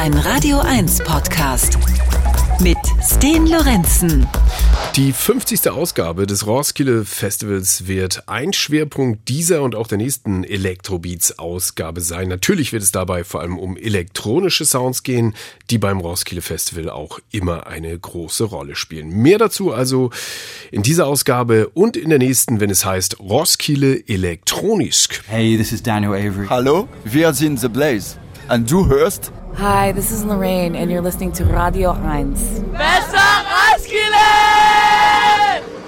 Ein Radio 1 Podcast mit Sten Lorenzen. Die 50. Ausgabe des Roskilde Festivals wird ein Schwerpunkt dieser und auch der nächsten Electrobeats-Ausgabe sein. Natürlich wird es dabei vor allem um elektronische Sounds gehen, die beim Roskilde Festival auch immer eine große Rolle spielen. Mehr dazu also in dieser Ausgabe und in der nächsten, wenn es heißt Roskilde Elektronisk. Hey, this is Daniel Avery. Hallo, wir sind The Blaze. Und du hörst Hi, this is Lorraine, and you're listening to Radio 1. Besser Roskilde! Te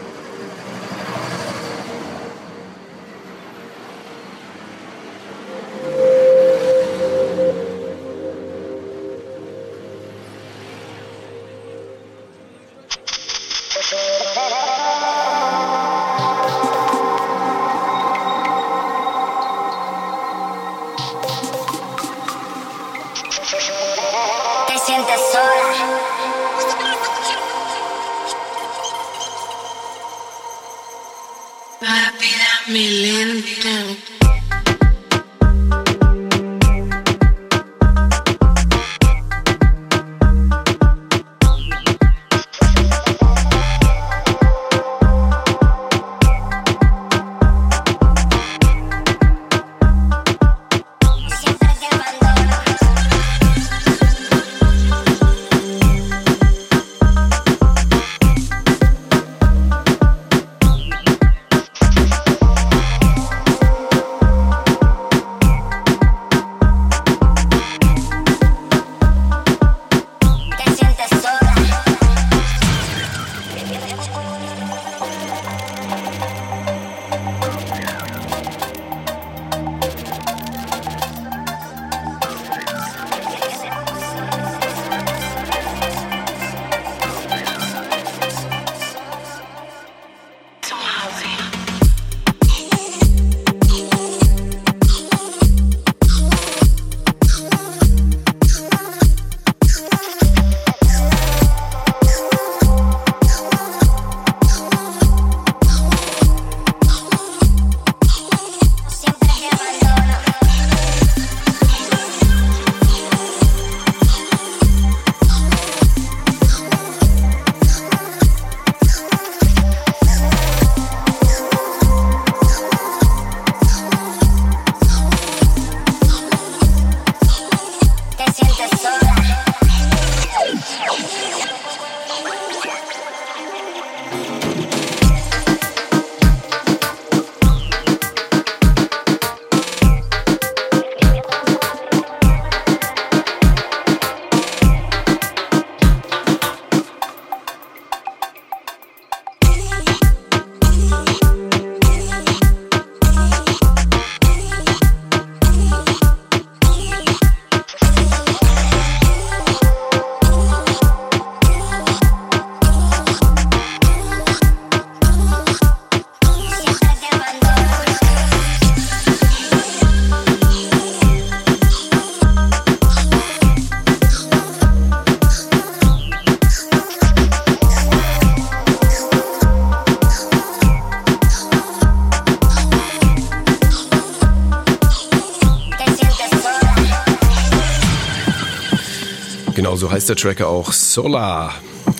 heißt der Tracker auch Solar.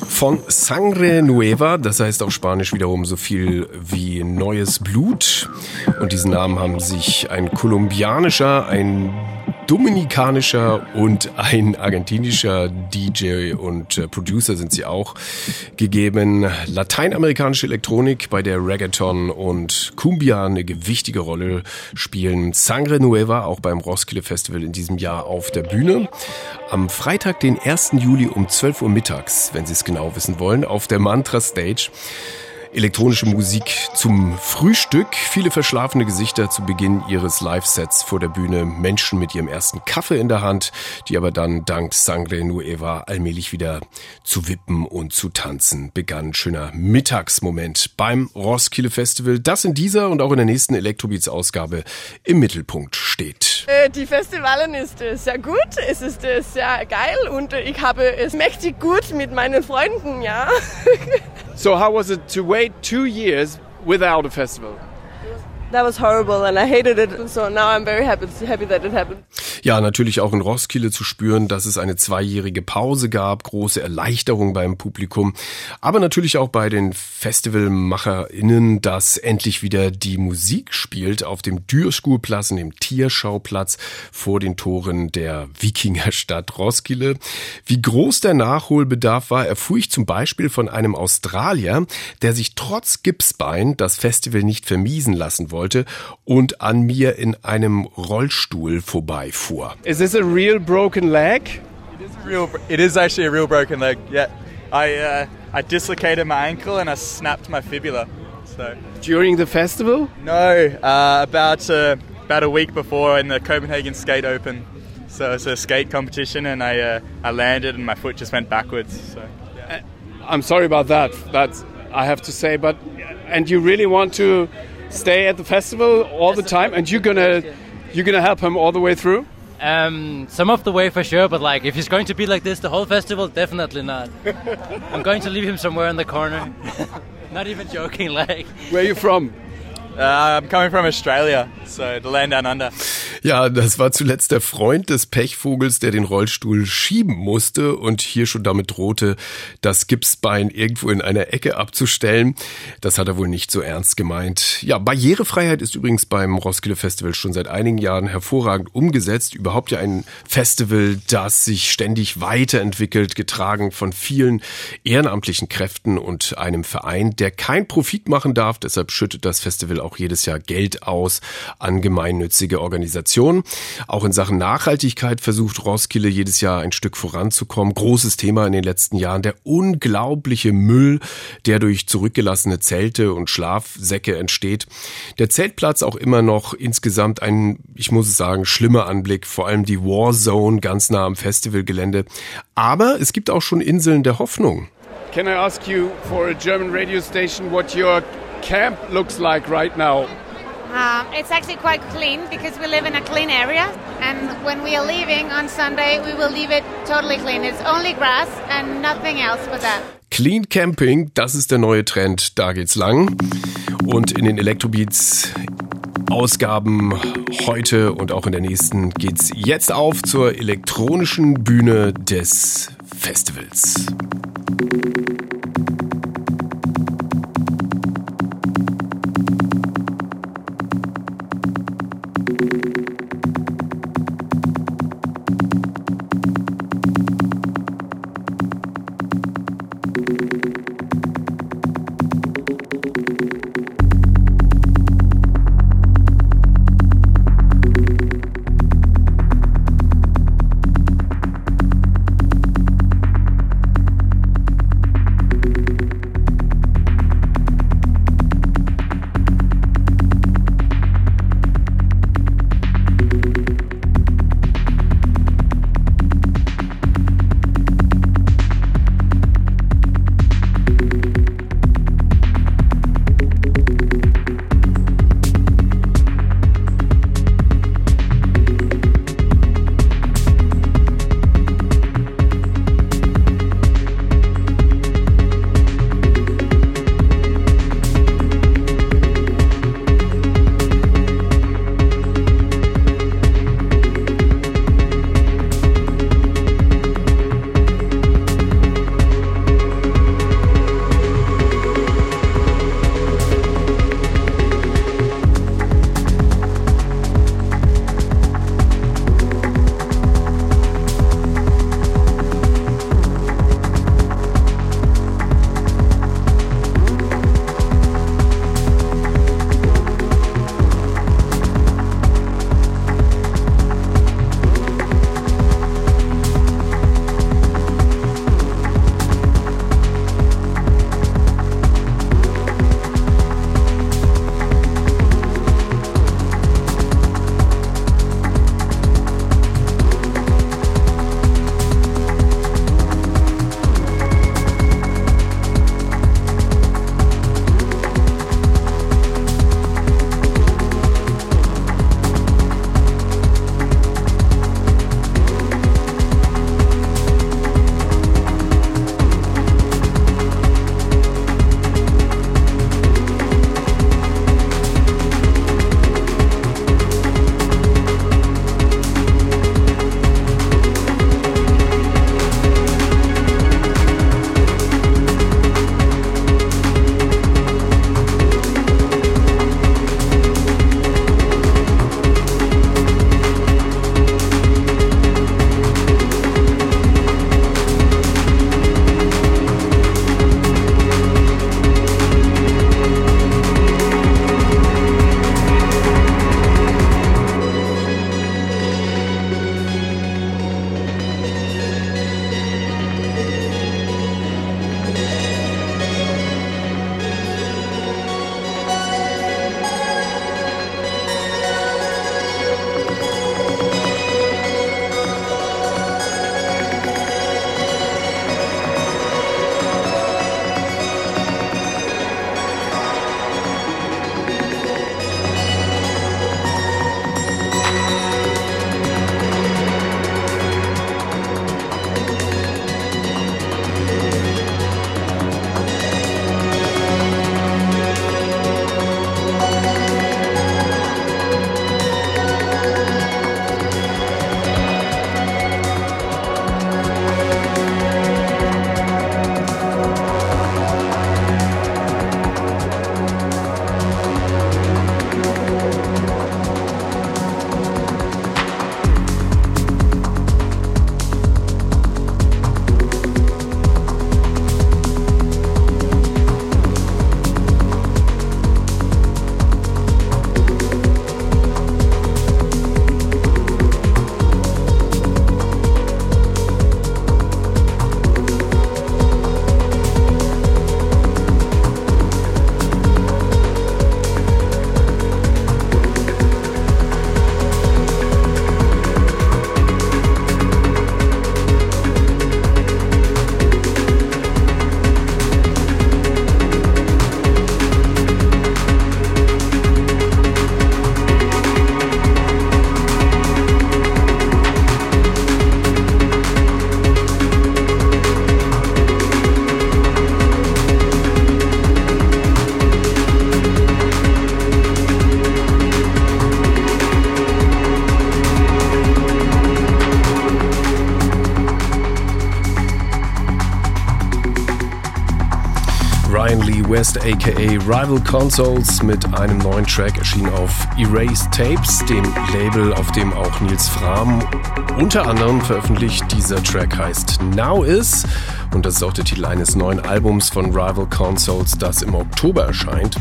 Von Sangre Nueva, das heißt auf Spanisch wiederum so viel wie neues Blut. Und diesen Namen haben sich ein kolumbianischer, ein dominikanischer und ein argentinischer DJ und äh, Producer sind sie auch gegeben. Lateinamerikanische Elektronik, bei der Reggaeton und Cumbia eine gewichtige Rolle spielen. Sangre Nueva auch beim Roskilde Festival in diesem Jahr auf der Bühne. Am Freitag, den 1. Juli um 12 Uhr mittags, wenn Sie es genau wissen wollen, auf der Mantra Stage. Elektronische Musik zum Frühstück, viele verschlafene Gesichter zu Beginn ihres Live-Sets vor der Bühne, Menschen mit ihrem ersten Kaffee in der Hand, die aber dann dank Sangre Nueva allmählich wieder zu wippen und zu tanzen begann. Schöner Mittagsmoment beim Roskilde Festival, das in dieser und auch in der nächsten Electrobeats-Ausgabe im Mittelpunkt steht. Äh, Die Festivalen ist sehr gut, es ist äh, sehr geil und äh, ich habe es mächtig gut mit meinen Freunden, ja. So how was it to wait two years without a festival? That was horrible and I hated it. So now I'm very happy happy that it happened. Ja, natürlich auch in Roskilde zu spüren, dass es eine zweijährige Pause gab, große Erleichterung beim Publikum, aber natürlich auch bei den FestivalmacherInnen, dass endlich wieder die Musik spielt auf dem Dürschulplatz, dem Tierschauplatz vor den Toren der Wikingerstadt Roskilde. Wie groß der Nachholbedarf war, erfuhr ich zum Beispiel von einem Australier, der sich trotz Gipsbein das Festival nicht vermiesen lassen wollte und an mir in einem Rollstuhl vorbeifuhr. Is this a real broken leg? It is a real. It is actually a real broken leg. Yeah, I uh, I dislocated my ankle and I snapped my fibula. So During the festival? no, uh, about uh, about a week before in the Copenhagen Skate Open. So it's a skate competition and I uh, I landed and my foot just went backwards. So I'm sorry about that. That's I have to say, but and you really want to stay at the festival all the time, and you're gonna you're gonna help him all the way through. Um, some of the way for sure, but like if he's going to be like this the whole festival, definitely not. I'm going to leave him somewhere in the corner. not even joking, like. Where are you from? Uh, I'm coming from Australia, so the land down under. Ja, das war zuletzt der Freund des Pechvogels, der den Rollstuhl schieben musste und hier schon damit drohte, das Gipsbein irgendwo in einer Ecke abzustellen. Das hat er wohl nicht so ernst gemeint. Ja, Barrierefreiheit ist übrigens beim Roskilde Festival schon seit einigen Jahren hervorragend umgesetzt. Überhaupt ja ein Festival, das sich ständig weiterentwickelt, getragen von vielen ehrenamtlichen Kräften und einem Verein, der kein Profit machen darf. Deshalb schüttet das Festival auch jedes Jahr Geld aus an gemeinnützige Organisationen. Auch in Sachen Nachhaltigkeit versucht Roskilde jedes Jahr ein Stück voranzukommen. Großes Thema in den letzten Jahren der unglaubliche Müll, der durch zurückgelassene Zelte und Schlafsäcke entsteht. Der Zeltplatz auch immer noch insgesamt ein, ich muss es sagen, schlimmer Anblick, vor allem die Warzone ganz nah am Festivalgelände. Aber es gibt auch schon Inseln der Hoffnung. Can I ask you for a German radio station what your camp looks like right now? Um, it's actually quite clean because we live in a clean area. And when we are leaving on Sunday, we will leave it totally clean. It's only grass and nothing else but that. Clean Camping, das ist der neue Trend, da geht's lang. Und in den Electrobeats Ausgaben heute und auch in der nächsten geht's jetzt auf zur elektronischen Bühne des Festivals. West aka Rival Consoles mit einem neuen Track erschienen auf Erased Tapes, dem Label, auf dem auch Nils Fram unter anderem veröffentlicht. Dieser Track heißt Now Is und das ist auch der Titel eines neuen Albums von Rival Consoles, das im Oktober erscheint.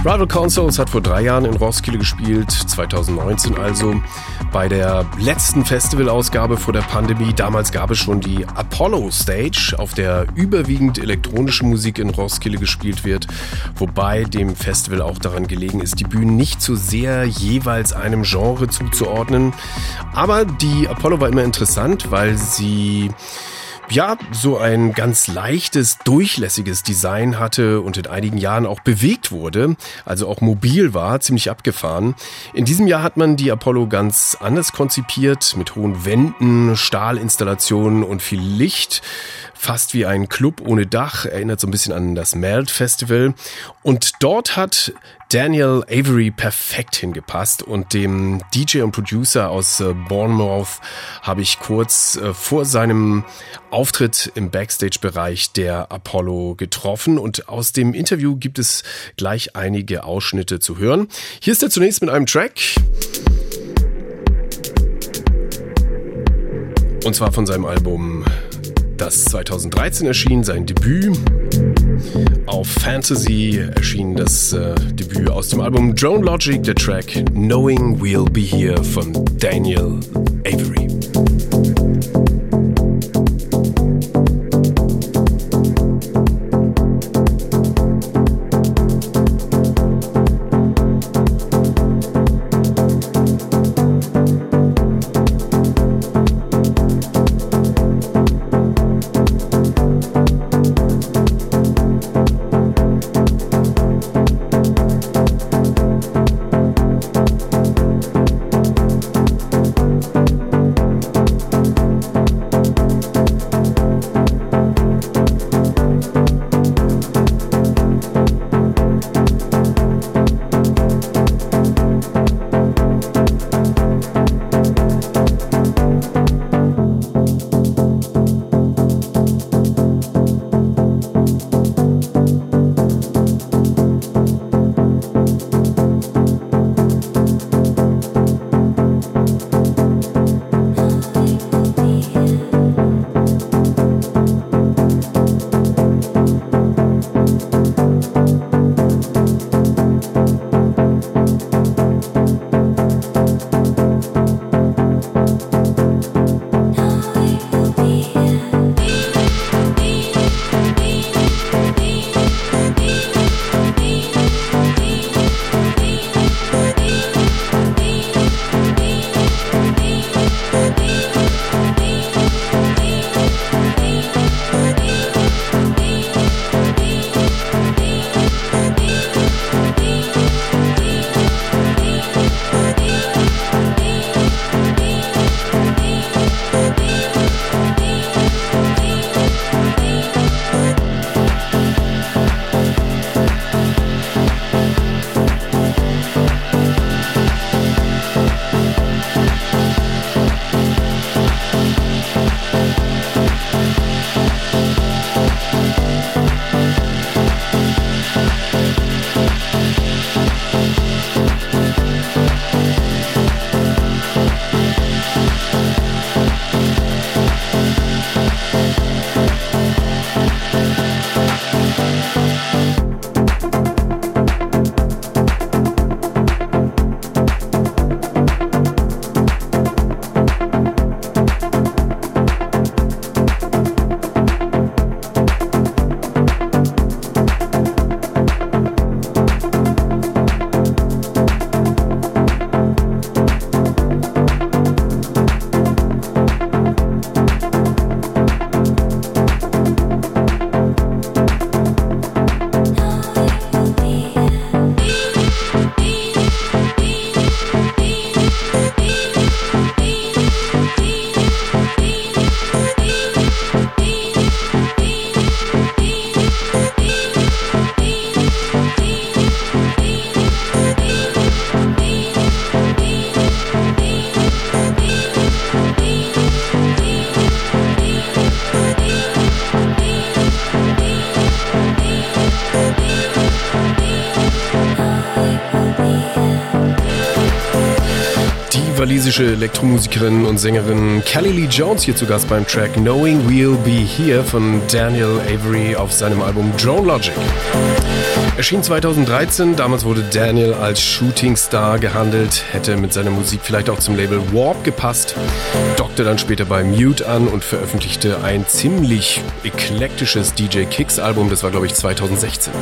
Rival Consoles hat vor drei Jahren in Roskilde gespielt, 2019 also, bei der letzten Festivalausgabe vor der Pandemie. Damals gab es schon die Apollo Stage, auf der überwiegend elektronische Musik in Roskilde gespielt wird, wobei dem Festival auch daran gelegen ist, die Bühnen nicht so sehr jeweils einem Genre zuzuordnen. Aber die Apollo war immer interessant, weil sie ja, so ein ganz leichtes, durchlässiges Design hatte und in einigen Jahren auch bewegt wurde, also auch mobil war, ziemlich abgefahren. In diesem Jahr hat man die Apollo ganz anders konzipiert, mit hohen Wänden, Stahlinstallationen und viel Licht fast wie ein Club ohne Dach, erinnert so ein bisschen an das Melt Festival. Und dort hat Daniel Avery perfekt hingepasst und dem DJ und Producer aus äh, Bournemouth habe ich kurz äh, vor seinem Auftritt im Backstage-Bereich der Apollo getroffen und aus dem Interview gibt es gleich einige Ausschnitte zu hören. Hier ist er zunächst mit einem Track. Und zwar von seinem Album das 2013 erschien, sein Debüt. Auf Fantasy erschien das äh, Debüt aus dem Album Drone Logic, der Track Knowing We'll Be Here von Daniel Avery. Walisische Elektromusikerin und Sängerin Kelly Lee Jones hier zu Gast beim Track Knowing We'll Be Here von Daniel Avery auf seinem Album Drone Logic. Erschien 2013, damals wurde Daniel als Shootingstar gehandelt, hätte mit seiner Musik vielleicht auch zum Label Warp gepasst, dockte dann später bei Mute an und veröffentlichte ein ziemlich eklektisches DJ Kicks Album, das war glaube ich 2016.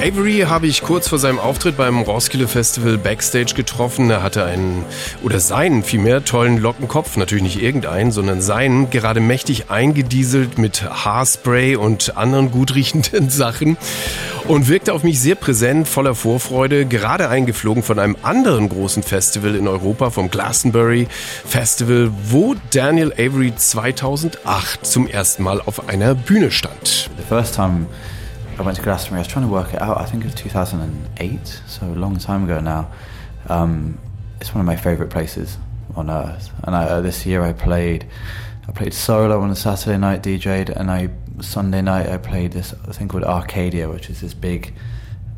Avery habe ich kurz vor seinem Auftritt beim Roskilde Festival Backstage getroffen. Er hatte einen, oder seinen vielmehr, tollen Lockenkopf, natürlich nicht irgendeinen, sondern seinen, gerade mächtig eingedieselt mit Haarspray und anderen gut riechenden Sachen und wirkte auf mich sehr präsent, voller Vorfreude, gerade eingeflogen von einem anderen großen Festival in Europa, vom Glastonbury Festival, wo Daniel Avery 2008 zum ersten Mal auf einer Bühne stand. The first time I went to Glastonbury, I was trying to work it out. I think it was 2008, so a long time ago now. Um, it's one of my favourite places on earth. And I, uh, this year I played, I played solo on a Saturday night, DJ'd, and I Sunday night I played this thing called Arcadia, which is this big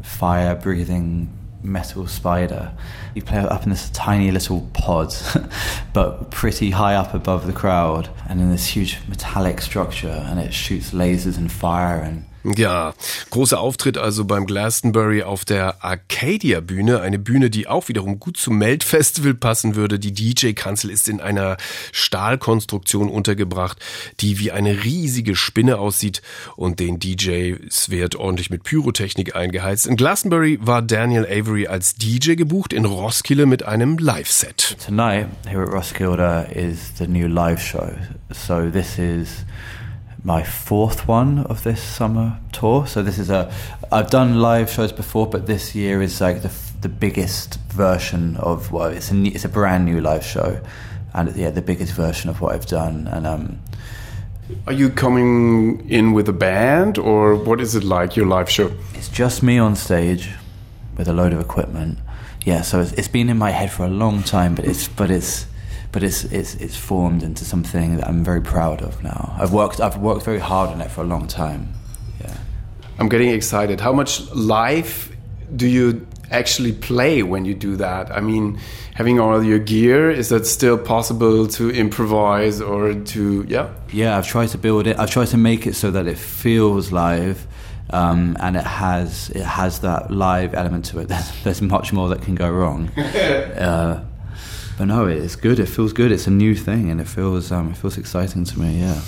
fire-breathing metal spider. You play up in this tiny little pod, but pretty high up above the crowd, and in this huge metallic structure, and it shoots lasers and fire and Ja, großer Auftritt also beim Glastonbury auf der Arcadia Bühne, eine Bühne, die auch wiederum gut zum Melt Festival passen würde. Die DJ-Kanzel ist in einer Stahlkonstruktion untergebracht, die wie eine riesige Spinne aussieht und den DJs wird ordentlich mit Pyrotechnik eingeheizt. In Glastonbury war Daniel Avery als DJ gebucht, in Roskilde mit einem Live-Set. Tonight here at Roskilde is the new live show. So this is my fourth one of this summer tour. So this is a I've done live shows before, but this year is like the the biggest version of well, it's a it's a brand new live show, and yeah, the biggest version of what I've done. And um, Are you coming in with a band or what is it like, your live show? it's just me on stage with a load of equipment. Yeah, so it's, it's been in my head for a long time, but it's but it's but it's it's it's formed into something that I'm very proud of now. I've worked I've worked very hard on it for a long time. Yeah. I'm getting excited. How much live do you actually play when you do that? I mean, having all your gear, is that still possible to improvise or to, yeah? Yeah, I've tried to build it. I've tried to make it so that it feels live, um, and it has it has that live element to it. There's, there's much more that can go wrong. uh, but no, it's good. It feels good. It's a new thing, and it feels um, it feels exciting to me. Yeah.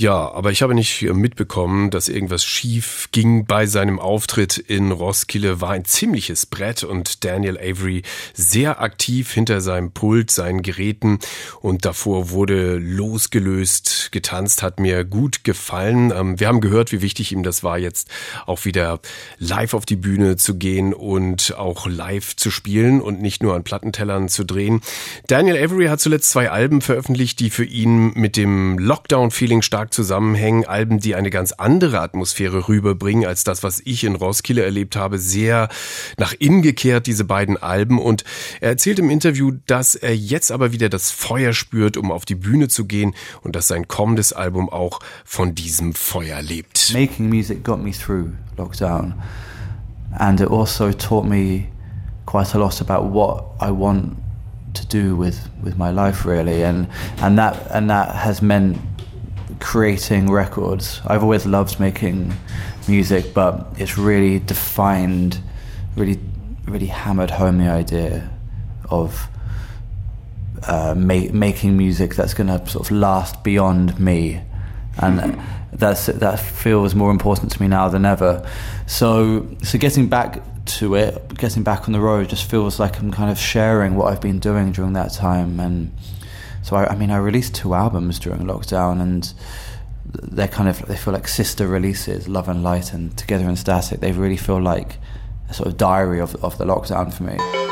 Ja, aber ich habe nicht mitbekommen, dass irgendwas schief ging bei seinem Auftritt in Roskilde. War ein ziemliches Brett und Daniel Avery sehr aktiv hinter seinem Pult, seinen Geräten und davor wurde losgelöst getanzt, hat mir gut gefallen. Ähm, Wir haben gehört, wie wichtig ihm das war, jetzt auch wieder live auf die Bühne zu gehen und auch live zu spielen und nicht nur an Plattentellern zu drehen. Daniel Avery hat zuletzt zwei Alben veröffentlicht, die für ihn mit dem Lockdown-Feeling stark zusammenhängen. Alben, die eine ganz andere Atmosphäre rüberbringen als das, was ich in Roskilde erlebt habe. Sehr nach innen gekehrt, diese beiden Alben. Und er erzählt im Interview, dass er jetzt aber wieder das Feuer spürt, um auf die Bühne zu gehen und dass sein kommendes Album auch von diesem Feuer lebt. Making music got me through lockdown, and it also taught me quite a lot about what I want to do with, with my life, really, and and that and that has meant creating records. I've always loved making music, but it's really defined, really really hammered home the idea of uh, ma- making music that's going to sort of last beyond me, and that's that feels more important to me now than ever. So, so getting back to it, getting back on the road, just feels like I'm kind of sharing what I've been doing during that time. And so, I, I mean, I released two albums during lockdown, and they're kind of they feel like sister releases, Love and Light and Together and Static. They really feel like a sort of diary of of the lockdown for me.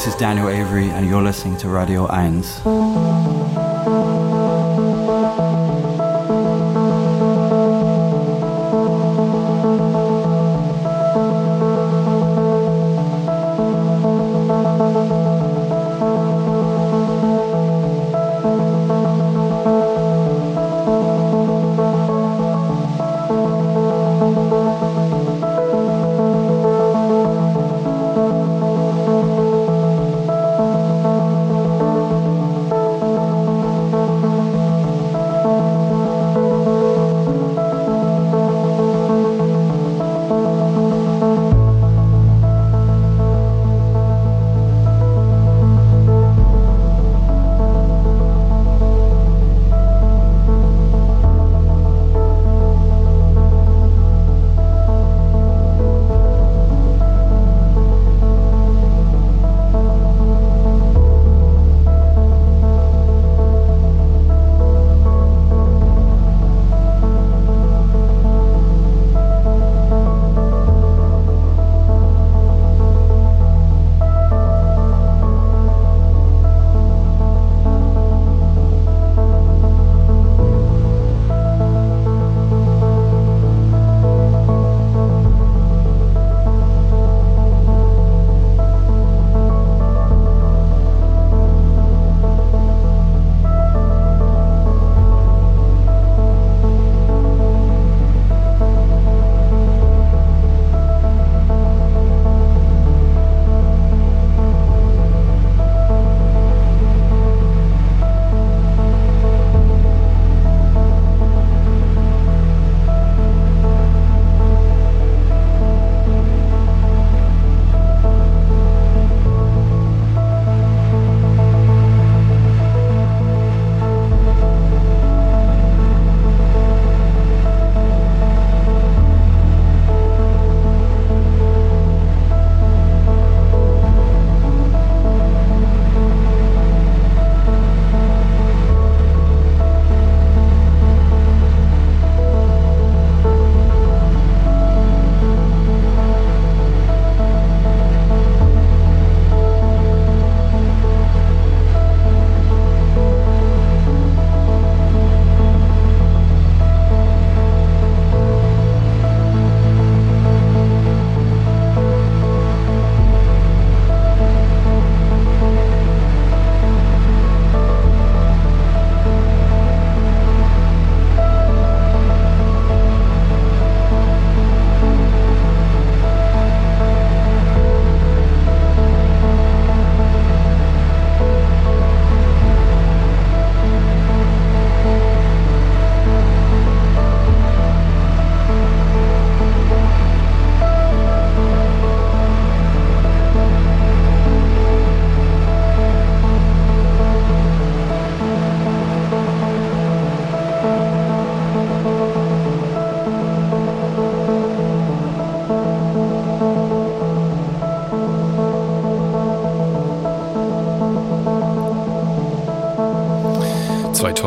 This is Daniel Avery, and you're listening to Radio 1.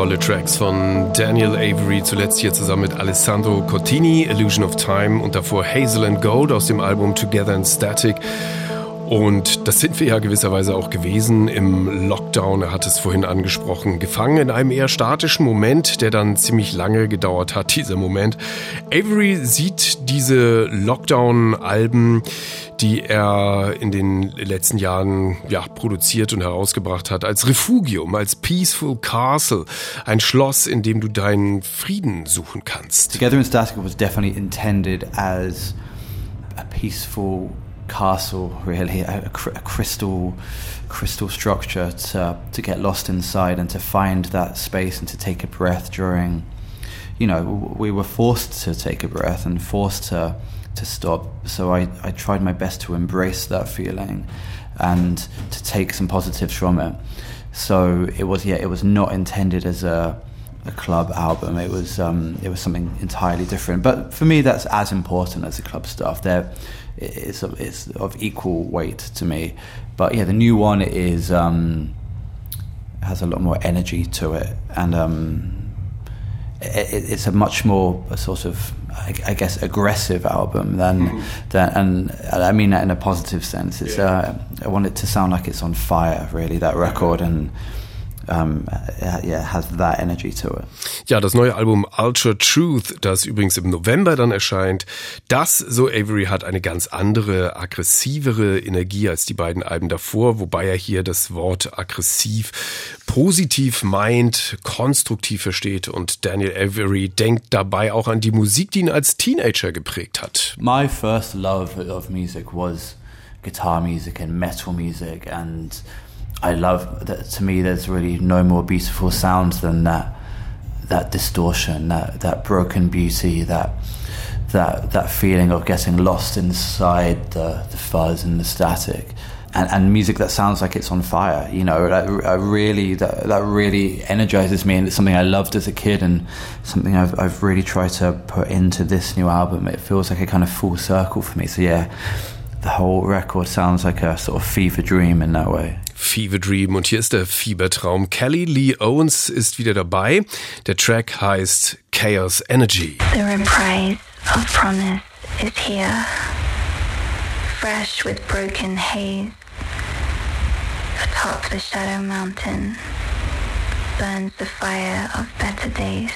tolle Tracks von Daniel Avery, zuletzt hier zusammen mit Alessandro Cortini, Illusion of Time und davor Hazel and Gold aus dem Album Together in Static. Und das sind wir ja gewisserweise auch gewesen im Lockdown. Er hat es vorhin angesprochen. Gefangen in einem eher statischen Moment, der dann ziemlich lange gedauert hat, dieser Moment. Avery sieht diese Lockdown-Alben, die er in den letzten Jahren ja, produziert und herausgebracht hat, als Refugium, als Peaceful Castle. Ein Schloss, in dem du deinen Frieden suchen kannst. Together in Static was definitely intended as a peaceful castle, really, a, a cr- a crystal, crystal structure to to get lost inside and to find that space and to take a breath during. You know, we were forced to take a breath and forced to to stop. So I, I tried my best to embrace that feeling and to take some positives from it. So it was yeah, it was not intended as a a club album. It was um, it was something entirely different. But for me, that's as important as the club stuff. There, it's of, it's of equal weight to me. But yeah, the new one is um, has a lot more energy to it, and um, it, it's a much more a sort of I, I guess aggressive album than than and I mean that in a positive sense. It's uh, I want it to sound like it's on fire, really that record, and um, yeah, it has that energy to it. Ja, das neue Album Ultra Truth, das übrigens im November dann erscheint, das, so Avery, hat eine ganz andere, aggressivere Energie als die beiden Alben davor, wobei er hier das Wort aggressiv positiv meint, konstruktiv versteht und Daniel Avery denkt dabei auch an die Musik, die ihn als Teenager geprägt hat. My first love of music was guitar music and metal music and I love that to me there's really no more beautiful sounds than that that distortion that that broken beauty that that that feeling of getting lost inside the, the fuzz and the static. And, and music that sounds like it's on fire you know that, I really that, that really energizes me and it's something I loved as a kid and something I've, I've really tried to put into this new album. It feels like a kind of full circle for me. So yeah the whole record sounds like a sort of fever dream in that way Fever Dream und hier ist der Fiebertraum. Kelly Lee Owens ist wieder dabei. Der Track heißt Chaos Energy. The reprise of promise is here, fresh with broken haze. Atop the shadow mountain burns the fire of better days.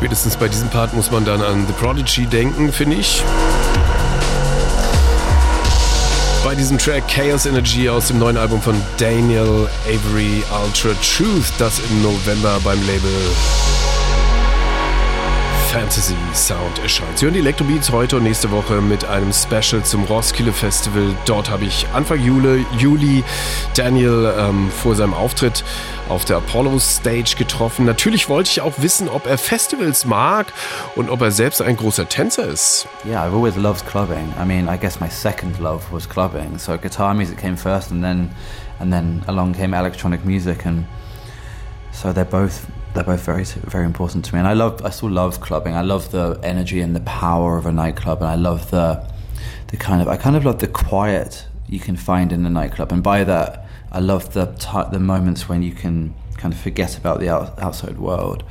Spätestens bei diesem Part muss man dann an The Prodigy denken, finde ich. Bei diesem Track Chaos Energy aus dem neuen Album von Daniel Avery Ultra Truth, das im November beim Label Fantasy Sound erscheint. Sie hören die Electrobeats heute und nächste Woche mit einem Special zum Roskilde Festival. Dort habe ich Anfang Juli, Juli Daniel ähm, vor seinem Auftritt auf der Apollo Stage getroffen. Natürlich wollte ich auch wissen, ob er Festivals mag und ob er selbst ein großer Tänzer ist. Yeah, I've always loved clubbing. I mean, I guess my second love was clubbing. So guitar music came first, and then and then along came electronic music, and so they're both they're both very very important to me. And I love I still love clubbing. I love the energy and the power of a nightclub, and I love the the kind of I kind of love the quiet you can find in a nightclub, and by that I love the ti the moments when you can kind of forget about the out, outside world.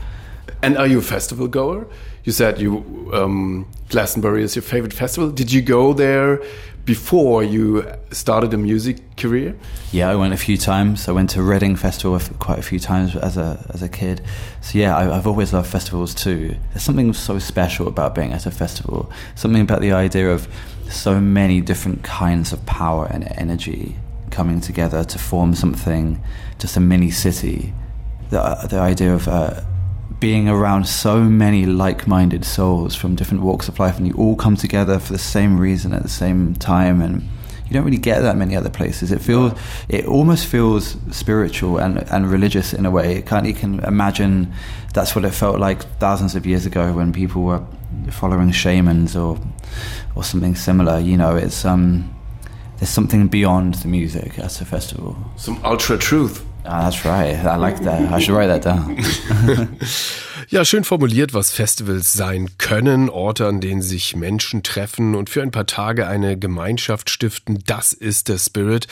And are you a festival goer? You said you um, Glastonbury is your favorite festival. Did you go there before you started a music career? Yeah, I went a few times. I went to Reading Festival quite a few times as a as a kid. So yeah, I, I've always loved festivals too. There's something so special about being at a festival. Something about the idea of so many different kinds of power and energy coming together to form something, just a mini city. The the idea of uh, being around so many like-minded souls from different walks of life, and you all come together for the same reason at the same time, and you don't really get that many other places. It feels, it almost feels spiritual and, and religious in a way. It kind you can imagine that's what it felt like thousands of years ago when people were following shamans or or something similar. You know, it's um, there's something beyond the music at a festival. Some ultra truth. Ah, that's right. I like that. I should write that down. Ja, schön formuliert, was Festivals sein können. Orte, an denen sich Menschen treffen und für ein paar Tage eine Gemeinschaft stiften. Das ist der Spirit.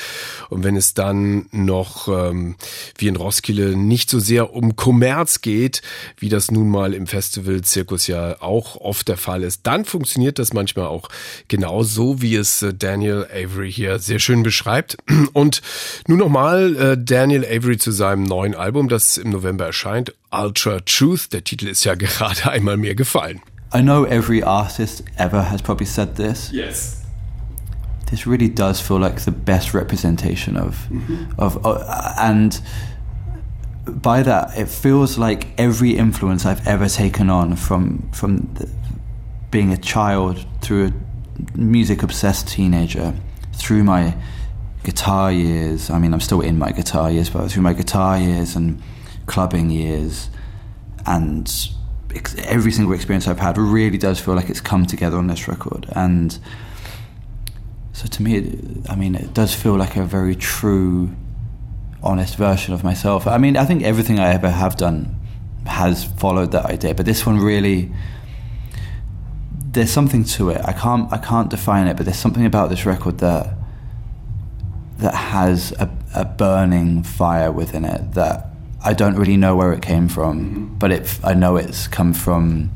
Und wenn es dann noch, ähm, wie in Roskilde, nicht so sehr um Kommerz geht, wie das nun mal im Festival-Zirkus ja auch oft der Fall ist, dann funktioniert das manchmal auch genauso, wie es äh, Daniel Avery hier sehr schön beschreibt. Und nun nochmal äh, Daniel Avery zu seinem neuen Album, das im November erscheint. Ultra Truth. Der Titel ist ja gerade einmal mehr gefallen. I know every artist ever has probably said this. Yes. This really does feel like the best representation of, of, uh, and by that it feels like every influence I've ever taken on from from the, being a child through a music obsessed teenager through my guitar years. I mean, I'm still in my guitar years, but through my guitar years and clubbing years and ex- every single experience I've had really does feel like it's come together on this record. And so to me, it, I mean, it does feel like a very true, honest version of myself. I mean, I think everything I ever have done has followed that idea, but this one really. There's something to it. I can't. I can't define it, but there's something about this record that that has a, a burning fire within it that I don't really know where it came from, but it, I know it's come from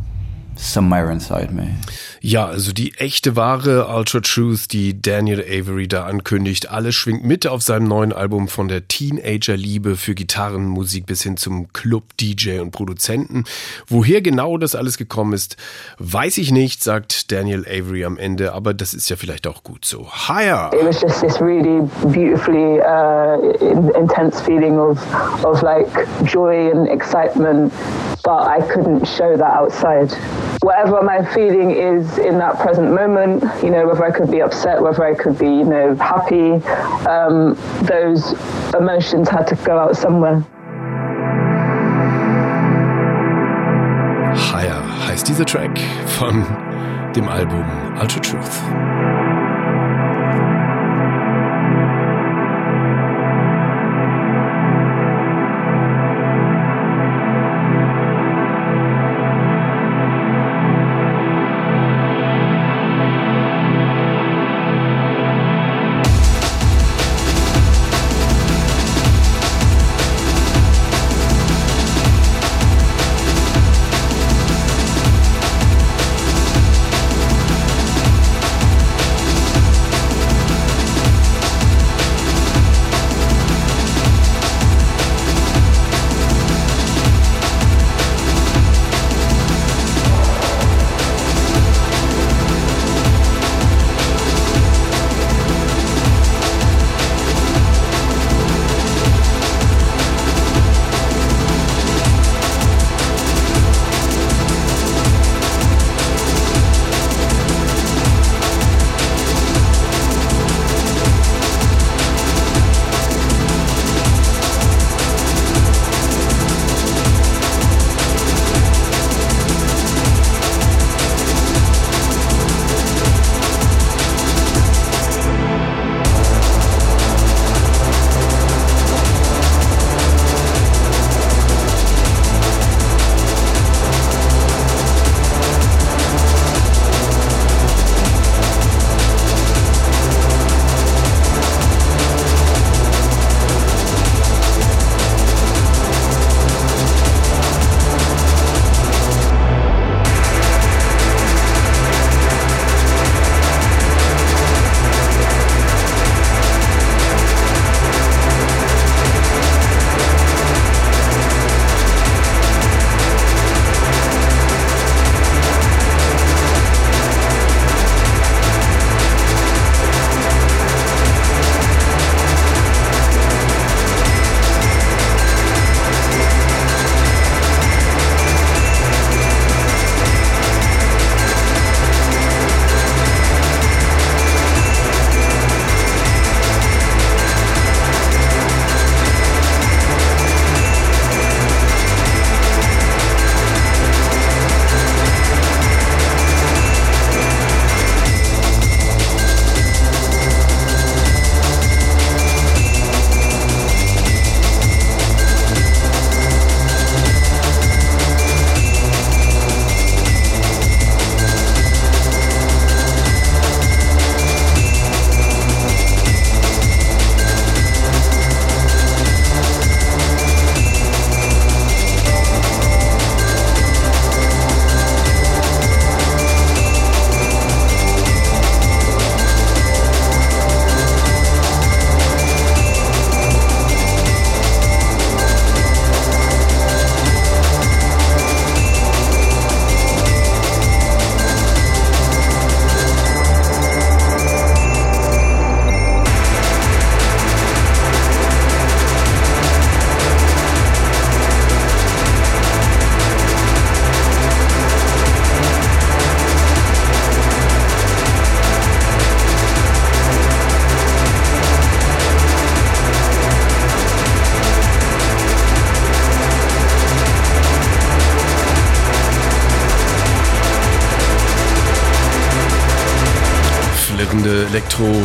somewhere inside me. Ja, also die echte wahre Ultra Truth, die Daniel Avery da ankündigt. Alles schwingt mit auf seinem neuen Album von der Teenager-Liebe für Gitarrenmusik bis hin zum Club-DJ und Produzenten. Woher genau das alles gekommen ist, weiß ich nicht, sagt Daniel Avery am Ende, aber das ist ja vielleicht auch gut so. Higher! It was just this really beautifully uh, in- intense feeling of of like joy and excitement, but I couldn't show that outside. Whatever my feeling is in that present moment, you know, whether I could be upset, whether I could be, you know, happy, um, those emotions had to go out somewhere. Higher heißt dieser Track von dem Album Ultra Truth.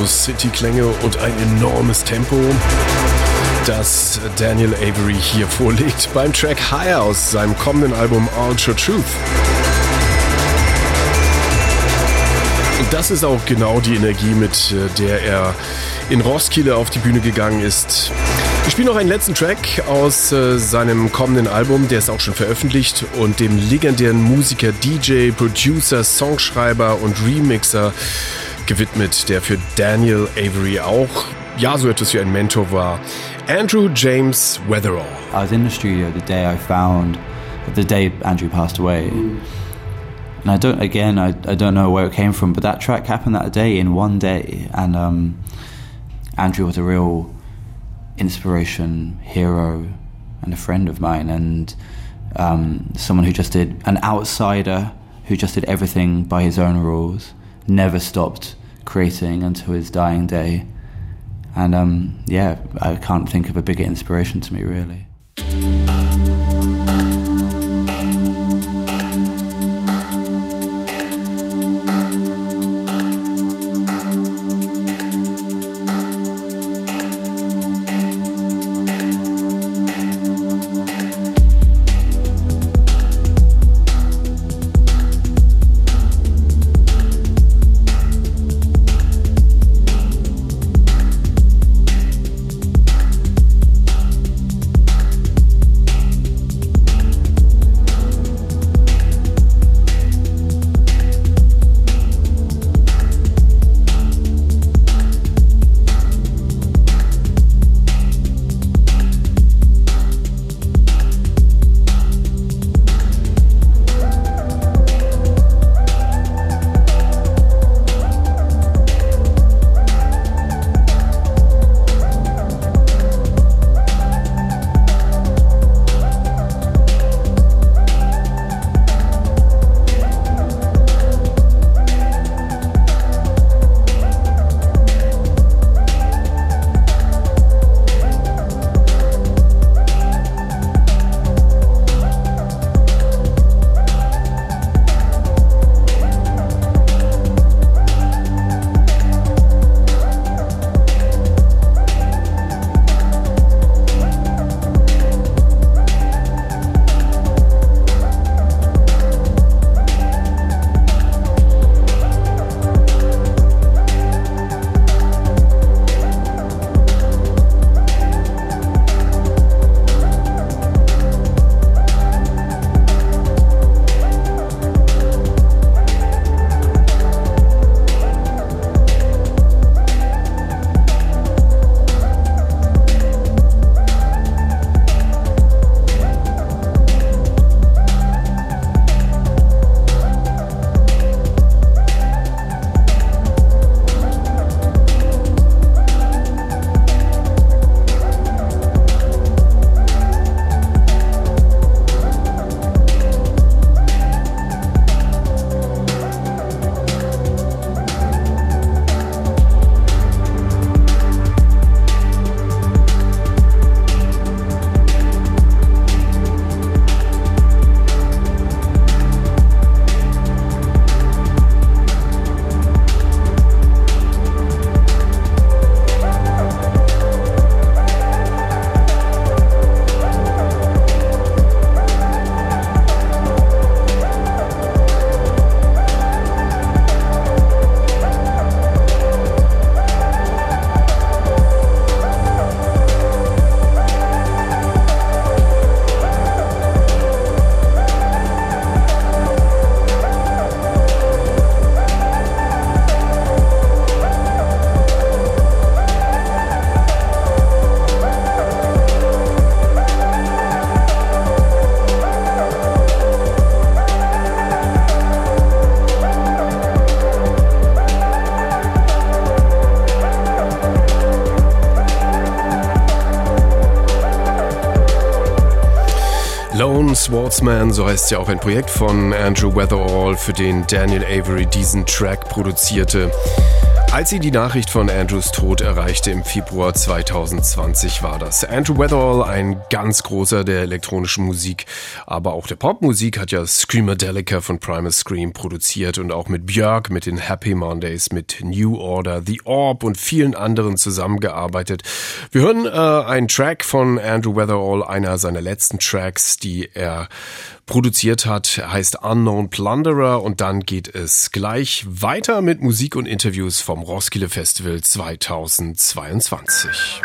Elektro-City-Klänge und ein enormes Tempo, das Daniel Avery hier vorlegt beim Track Higher aus seinem kommenden Album Ultra Truth. Und das ist auch genau die Energie, mit äh, der er in Roskilde auf die Bühne gegangen ist. Ich spiele noch einen letzten Track aus äh, seinem kommenden Album, der ist auch schon veröffentlicht und dem legendären Musiker, DJ, Producer, Songschreiber und Remixer gewidmet, der für Daniel Avery auch ja so etwas wie ein Mentor war. Andrew James Weatherall. I was in the studio the day I found, the day Andrew passed away. And I don't, again, I, I don't know where it came from, but that track happened that day in one day. And um, Andrew was a real inspiration, hero, and a friend of mine, and um, someone who just did, an outsider who just did everything by his own rules, never stopped creating until his dying day. And um, yeah, I can't think of a bigger inspiration to me, really. Swordsman, so heißt ja auch ein Projekt von Andrew Weatherall, für den Daniel Avery diesen Track produzierte. Als sie die Nachricht von Andrews Tod erreichte im Februar 2020 war das. Andrew Weatherall, ein ganz großer der elektronischen Musik, aber auch der Popmusik, hat ja Screamadelica von Primus Scream produziert und auch mit Björk, mit den Happy Mondays, mit New Order, The Orb und vielen anderen zusammengearbeitet. Wir hören äh, einen Track von Andrew Weatherall, einer seiner letzten Tracks, die er produziert hat, heißt Unknown Plunderer und dann geht es gleich weiter mit Musik und Interviews vom Roskilde Festival 2022.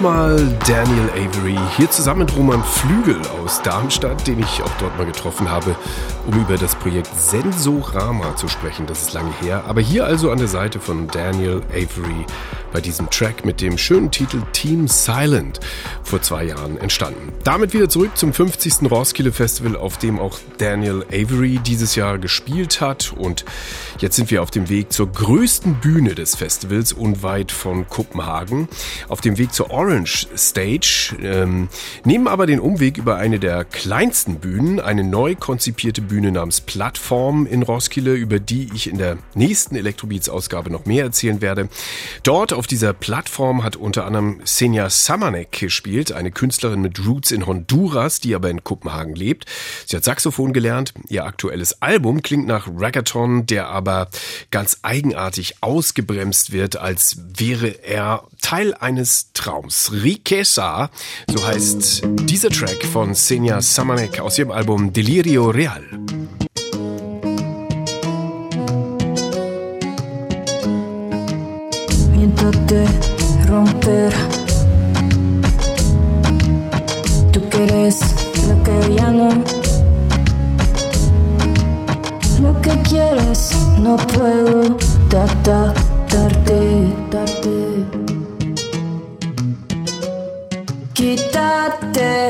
Nochmal Daniel Avery, hier zusammen mit Roman Flügel aus Darmstadt, den ich auch dort mal getroffen habe, um über das Projekt Sensorama zu sprechen. Das ist lange her, aber hier also an der Seite von Daniel Avery bei diesem Track mit dem schönen Titel Team Silent vor zwei Jahren entstanden. Damit wieder zurück zum 50. Roskilde Festival, auf dem auch Daniel Avery dieses Jahr gespielt hat und jetzt sind wir auf dem Weg zur größten Bühne des Festivals unweit von Kopenhagen, auf dem Weg zur Orange Stage, ähm, nehmen aber den Umweg über eine der kleinsten Bühnen, eine neu konzipierte Bühne namens Plattform in Roskilde, über die ich in der nächsten Electrobeats-Ausgabe noch mehr erzählen werde. Dort auf dieser Plattform hat unter anderem Senja Samanek gespielt, eine Künstlerin mit Roots in Honduras, die aber in Kopenhagen lebt. Sie hat Saxophon gelernt. Ihr aktuelles Album klingt nach Reggaeton, der aber ganz eigenartig ausgebremst wird, als wäre er Teil eines Traums. Riqueza, so heißt dieser Track von Senja Samanek aus ihrem Album Delirio Real. Romper. Tú quieres lo que ya no. Lo que quieres no puedo da, da, darte, darte. Quítate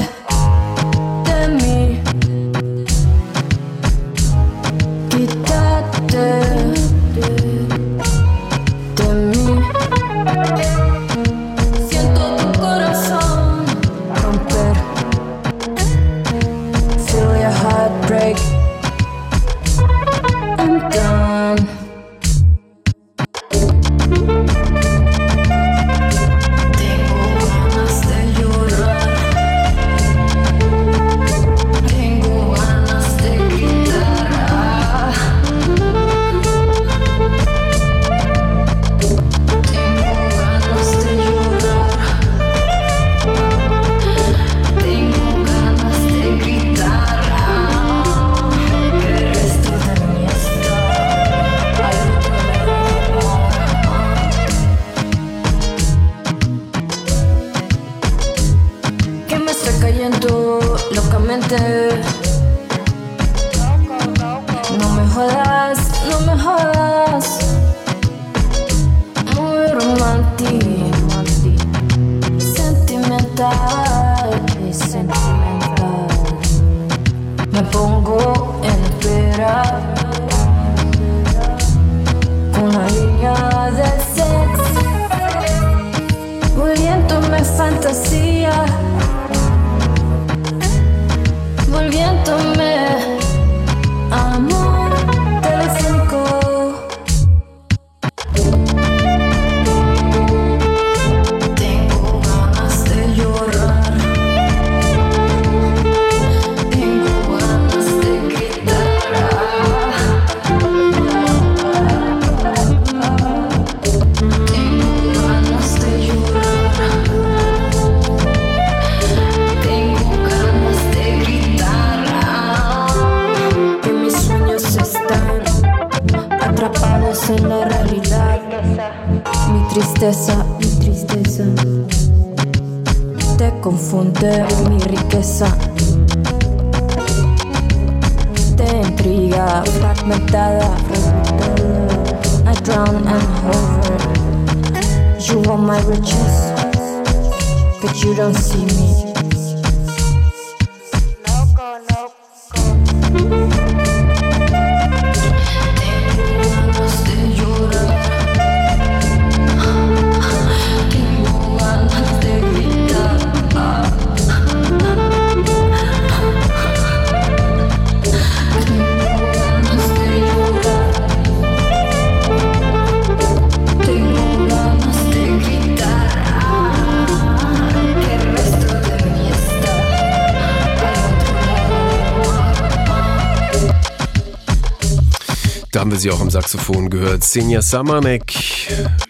don't. Sie auch am Saxophon gehört. Senja Samanek,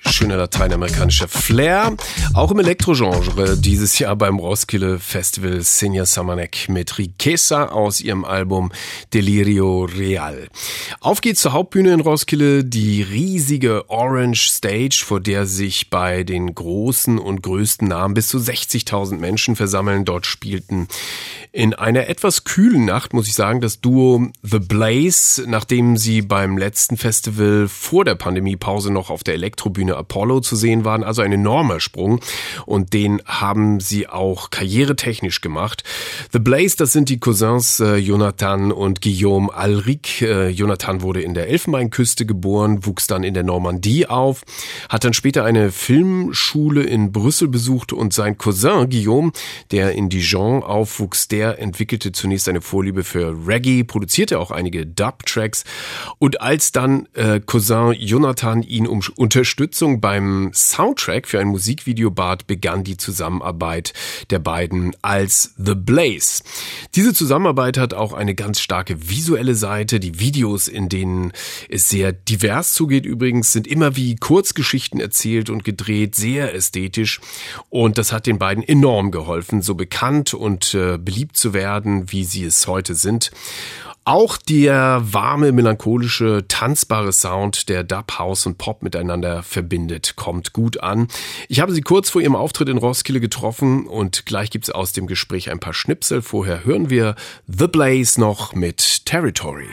schöner lateinamerikanischer Flair. Auch im Elektrogenre dieses Jahr beim Roskilde Festival Senja Samanek mit Riqueza aus ihrem Album Delirio Real. Auf geht's zur Hauptbühne in Roskilde, die riesige Orange Stage, vor der sich bei den großen und größten Namen bis zu 60.000 Menschen versammeln. Dort spielten in einer etwas kühlen Nacht, muss ich sagen, das Duo The Blaze, nachdem sie beim letzten Festival vor der Pandemiepause noch auf der Elektrobühne Apollo zu sehen waren, also ein enormer Sprung. Und den haben sie auch karrieretechnisch gemacht. The Blaze, das sind die Cousins äh, Jonathan und Guillaume Alric. Äh, Jonathan wurde in der Elfenbeinküste geboren, wuchs dann in der Normandie auf, hat dann später eine Filmschule in Brüssel besucht und sein Cousin Guillaume, der in Dijon aufwuchs, der entwickelte zunächst eine Vorliebe für Reggae, produzierte auch einige Dub-Tracks und als dann äh, Cousin Jonathan ihn um Unterstützung beim Soundtrack für ein Musikvideo bat, begann die Zusammenarbeit der beiden als The Blaze. Diese Zusammenarbeit hat auch eine ganz starke visuelle Seite. Die Videos, in denen es sehr divers zugeht übrigens, sind immer wie Kurzgeschichten erzählt und gedreht, sehr ästhetisch. Und das hat den beiden enorm geholfen, so bekannt und äh, beliebt zu werden, wie sie es heute sind. Auch der warme, melancholische, tanzbare Sound, der Dub, House und Pop miteinander verbindet, kommt gut an. Ich habe sie kurz vor ihrem Auftritt in Roskilde getroffen und gleich gibt's aus dem Gespräch ein paar Schnipsel. Vorher hören wir The Blaze noch mit Territory.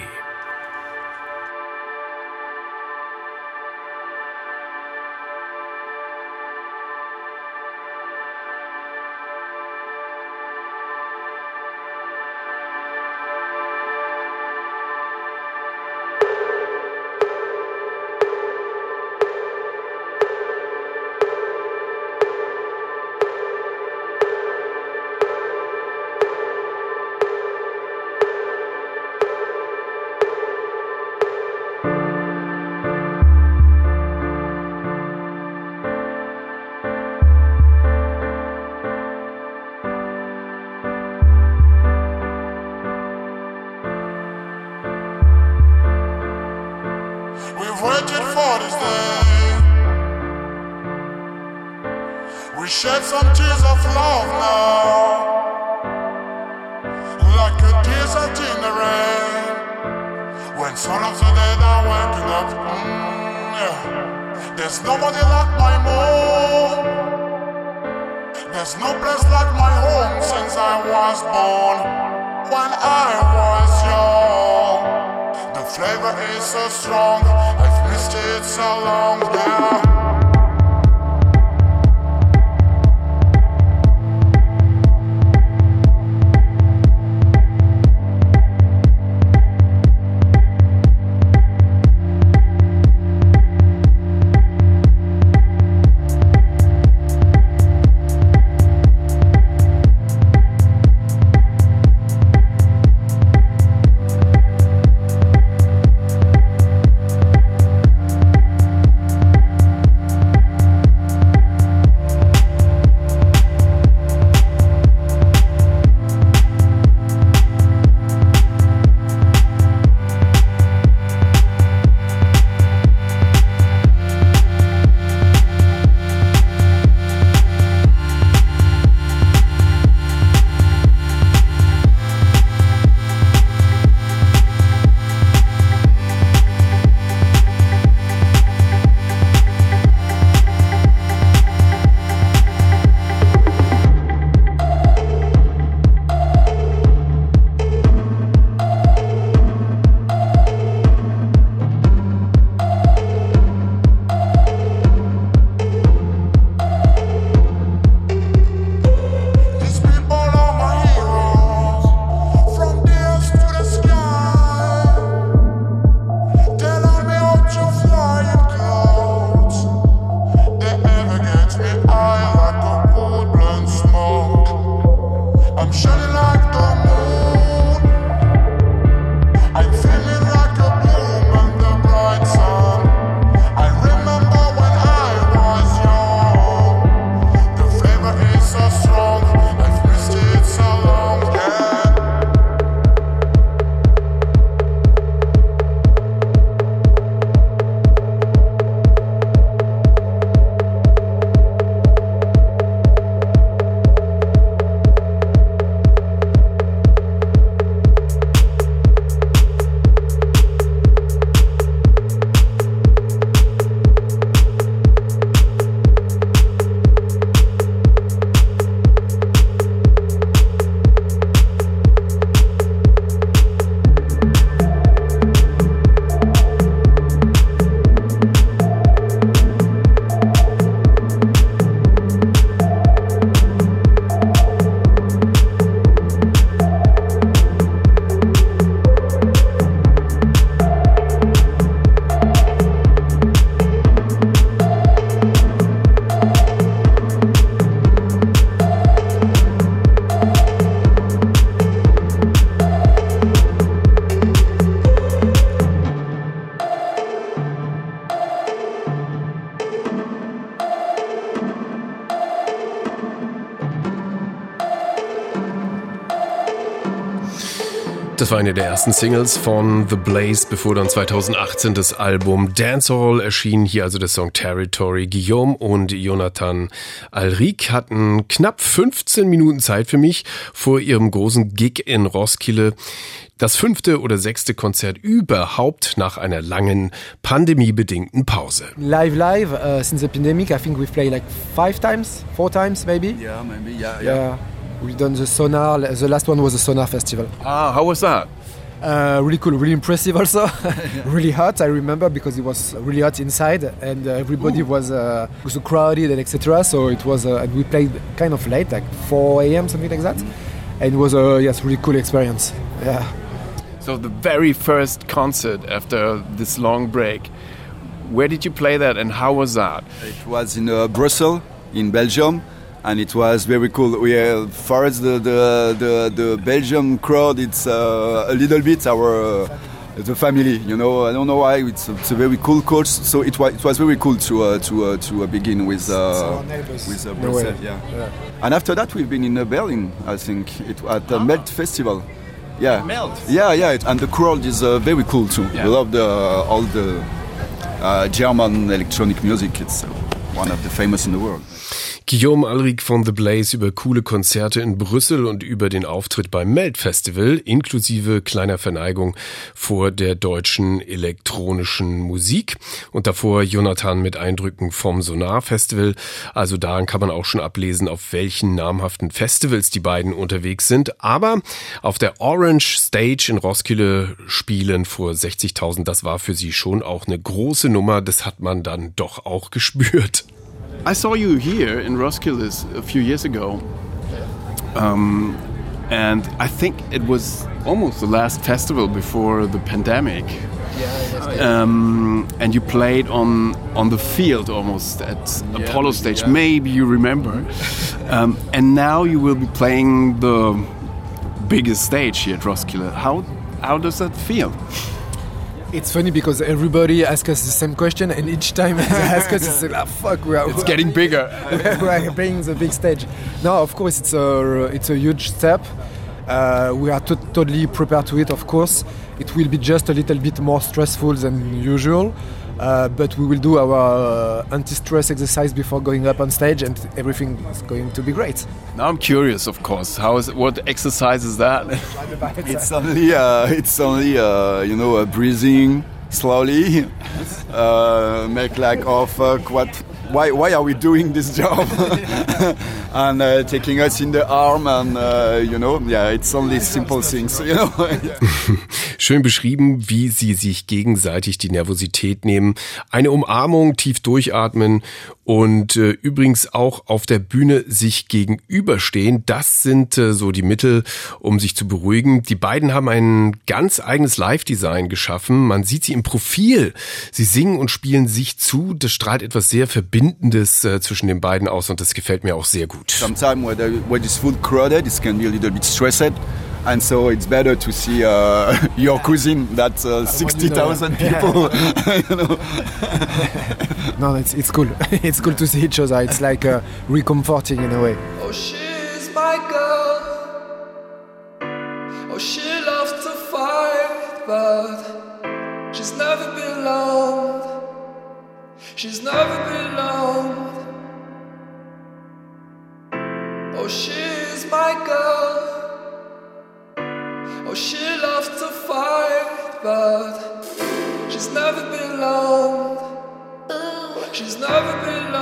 Das war eine der ersten Singles von The Blaze, bevor dann 2018 das Album Dancehall erschien. Hier also der Song Territory. Guillaume und Jonathan Alric hatten knapp 15 Minuten Zeit für mich vor ihrem großen Gig in Roskilde. Das fünfte oder sechste Konzert überhaupt nach einer langen pandemiebedingten Pause. Live, live, uh, since the pandemic, I think we've played like five times, four times maybe. Yeah, maybe, yeah, Yeah. We've done the Sonar, the last one was the Sonar Festival. Ah, how was that? Uh, really cool, really impressive also. really hot, I remember, because it was really hot inside and uh, everybody was, uh, was so crowded and etc. So it was, uh, and we played kind of late, like 4 a.m., something like that. And it was a yes, really cool experience. Yeah. So the very first concert after this long break, where did you play that and how was that? It was in uh, Brussels, in Belgium, and it was very cool. We, uh, for us, the, the, the, the Belgium crowd, it's uh, a little bit our uh, the family. You know, I don't know why. It's a, it's a very cool coach. So it was it was very cool to uh, to uh, to uh, begin with uh, with uh, No. Brussels. Yeah. Yeah. And after that, we've been in uh, Berlin. I think it at the Melt Festival. Yeah. Melt? Yeah, yeah. It, and the crowd is uh, very cool too. Yeah. We love the all the uh, German electronic music. It's one of the famous in the world. Guillaume Alric von The Blaze über coole Konzerte in Brüssel und über den Auftritt beim Melt Festival inklusive kleiner Verneigung vor der deutschen elektronischen Musik und davor Jonathan mit Eindrücken vom Sonar Festival. Also daran kann man auch schon ablesen, auf welchen namhaften Festivals die beiden unterwegs sind. Aber auf der Orange Stage in Roskilde spielen vor 60.000, das war für sie schon auch eine große Nummer. Das hat man dann doch auch gespürt. I saw you here in Roskilde a few years ago. Um, and I think it was almost the last festival before the pandemic. Yeah, Um, and you played on on the field almost at Apollo stage. yeah. Maybe you remember. um, and now you will be playing the biggest stage here at Roskilde. How how does that feel? It's funny because everybody asks us the same question, and each time they ask us, it's like, ah, fuck, we are. It's getting bigger. we are playing the big stage. No, of course, it's a it's a huge step. Uh, we are to- totally prepared to it. Of course, it will be just a little bit more stressful than usual. Uh, but we will do our uh, anti-stress exercise before going up on stage, and everything is going to be great. Now I'm curious, of course. How is it, what exercise is that? It's only, uh, it's only, uh, you know, uh, breathing slowly. Uh, make like, oh fuck, what? Why, why are we doing this job? and uh, taking us in the arm, and uh, you know, yeah, it's only simple things, you know. Schön beschrieben, wie sie sich gegenseitig die Nervosität nehmen. Eine Umarmung, tief durchatmen und äh, übrigens auch auf der Bühne sich gegenüberstehen. Das sind äh, so die Mittel, um sich zu beruhigen. Die beiden haben ein ganz eigenes Live-Design geschaffen. Man sieht sie im Profil. Sie singen und spielen sich zu. Das strahlt etwas sehr Verbindendes äh, zwischen den beiden aus und das gefällt mir auch sehr gut. Sometimes when, it's full crowded, it can be a little bit stressed. And so it's better to see uh, your cousin that uh, 60,000 people. you know. No, it's it's cool. it's cool to see each other. It's like uh, recomforting in a way. Oh, she's my girl. Oh, she loves to fight, but she's never been alone. She's never been alone. Oh, she's my girl. Oh, she loves to fight, but she's never been alone. She's never been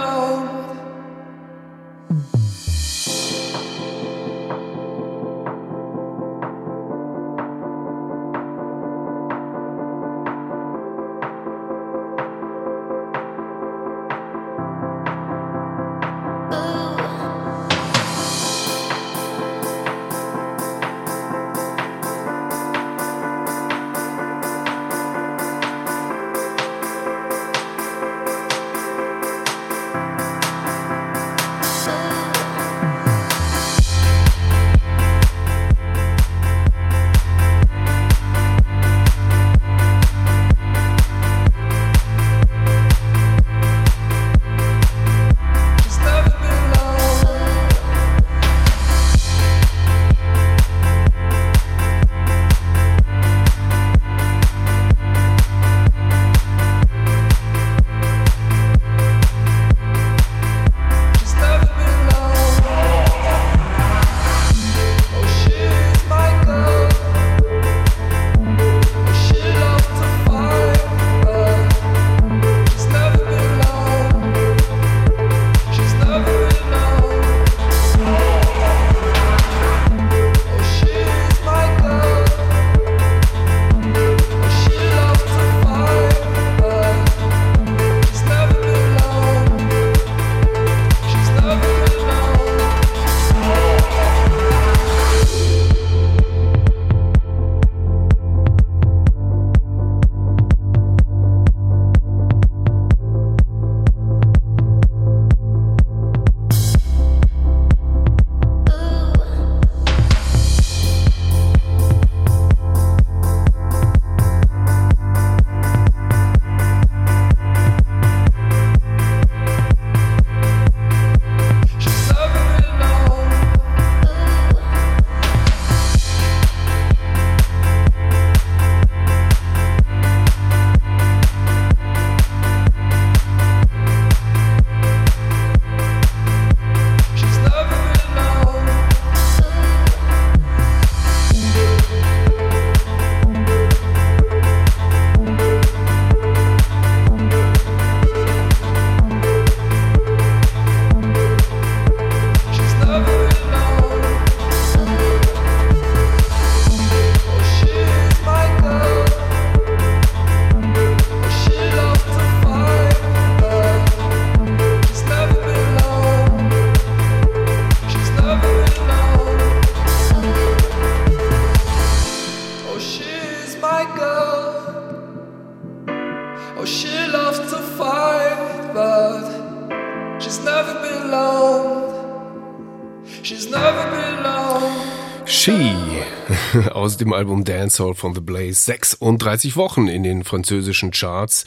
aus dem Album Dancehall von The Blaze. 36 Wochen in den französischen Charts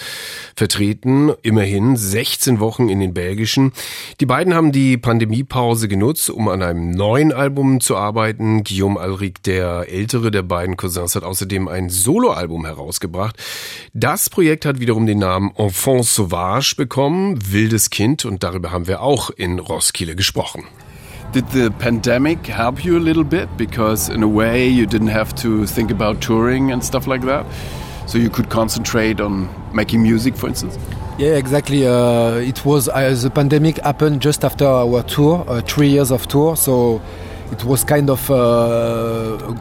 vertreten, immerhin 16 Wochen in den belgischen. Die beiden haben die Pandemiepause genutzt, um an einem neuen Album zu arbeiten. Guillaume Alric, der ältere der beiden Cousins, hat außerdem ein Soloalbum herausgebracht. Das Projekt hat wiederum den Namen Enfant Sauvage bekommen, wildes Kind, und darüber haben wir auch in Roskilde gesprochen. Did the pandemic help you a little bit? Because in a way you didn't have to think about touring and stuff like that. So you could concentrate on making music, for instance? Yeah, exactly. Uh, it was uh, the pandemic happened just after our tour, uh, three years of tour. So it was kind of uh,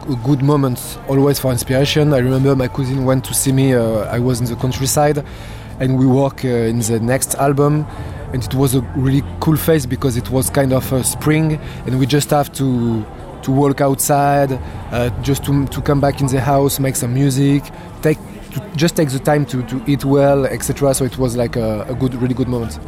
a good moment always for inspiration. I remember my cousin went to see me. Uh, I was in the countryside, and we work uh, in the next album. And it was a really cool phase because it was kind of a spring, and we just have to to walk outside, uh, just to, to come back in the house, make some music, take to just take the time to, to eat well, etc. So it was like a, a good, really good moment.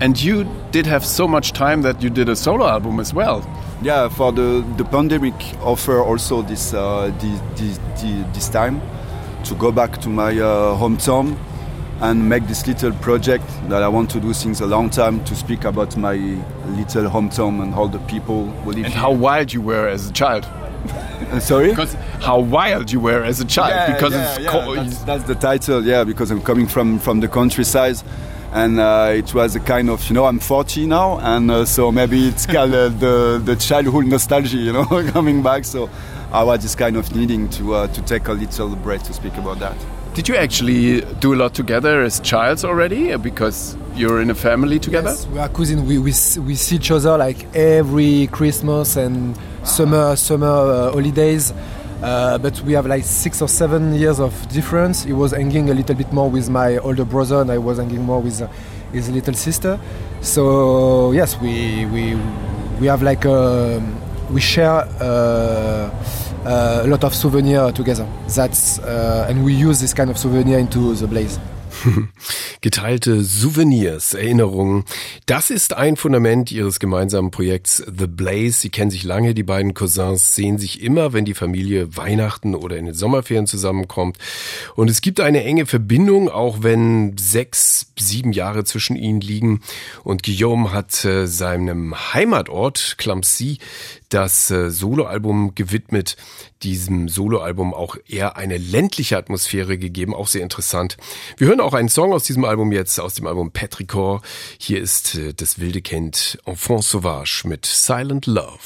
And you did have so much time that you did a solo album as well. Yeah, for the, the pandemic offer also this, uh, this, this, this time to go back to my uh, hometown and make this little project that I want to do since a long time to speak about my little hometown and all the people who live And here. how wild you were as a child. Uh, sorry? Because how wild you were as a child. Yeah, because yeah, it's yeah, that's, that's the title, yeah, because I'm coming from, from the countryside. And uh, it was a kind of, you know, I'm 40 now, and uh, so maybe it's kind of the, the childhood nostalgia, you know, coming back. So I was just kind of needing to, uh, to take a little break to speak about that. Did you actually do a lot together as childs already? Because you're in a family together? Yes, we are cousins. We, we, we see each other like every Christmas and summer summer uh, holidays. Uh, but we have like six or seven years of difference. He was hanging a little bit more with my older brother, and I was hanging more with uh, his little sister. So yes, we we we have like a, we share uh, a lot of souvenir together. That's uh, and we use this kind of souvenir into the blaze. Geteilte Souvenirs, Erinnerungen. Das ist ein Fundament ihres gemeinsamen Projekts The Blaze. Sie kennen sich lange, die beiden Cousins sehen sich immer, wenn die Familie Weihnachten oder in den Sommerferien zusammenkommt. Und es gibt eine enge Verbindung, auch wenn sechs, sieben Jahre zwischen ihnen liegen. Und Guillaume hat äh, seinem Heimatort Clampsy das äh, Soloalbum gewidmet, diesem Soloalbum auch eher eine ländliche Atmosphäre gegeben, auch sehr interessant. Wir hören auch einen Song aus diesem Album jetzt, aus dem Album Petrichor. Hier ist äh, das wilde Kind Enfant Sauvage mit Silent Love.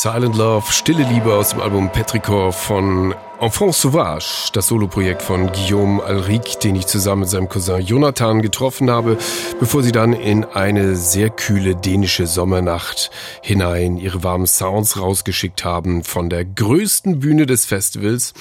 Silent Love, Stille Liebe aus dem Album Petrichor von Enfant Sauvage, das Soloprojekt von Guillaume Alric, den ich zusammen mit seinem Cousin Jonathan getroffen habe, bevor sie dann in eine sehr kühle dänische Sommernacht hinein ihre warmen Sounds rausgeschickt haben von der größten Bühne des Festivals.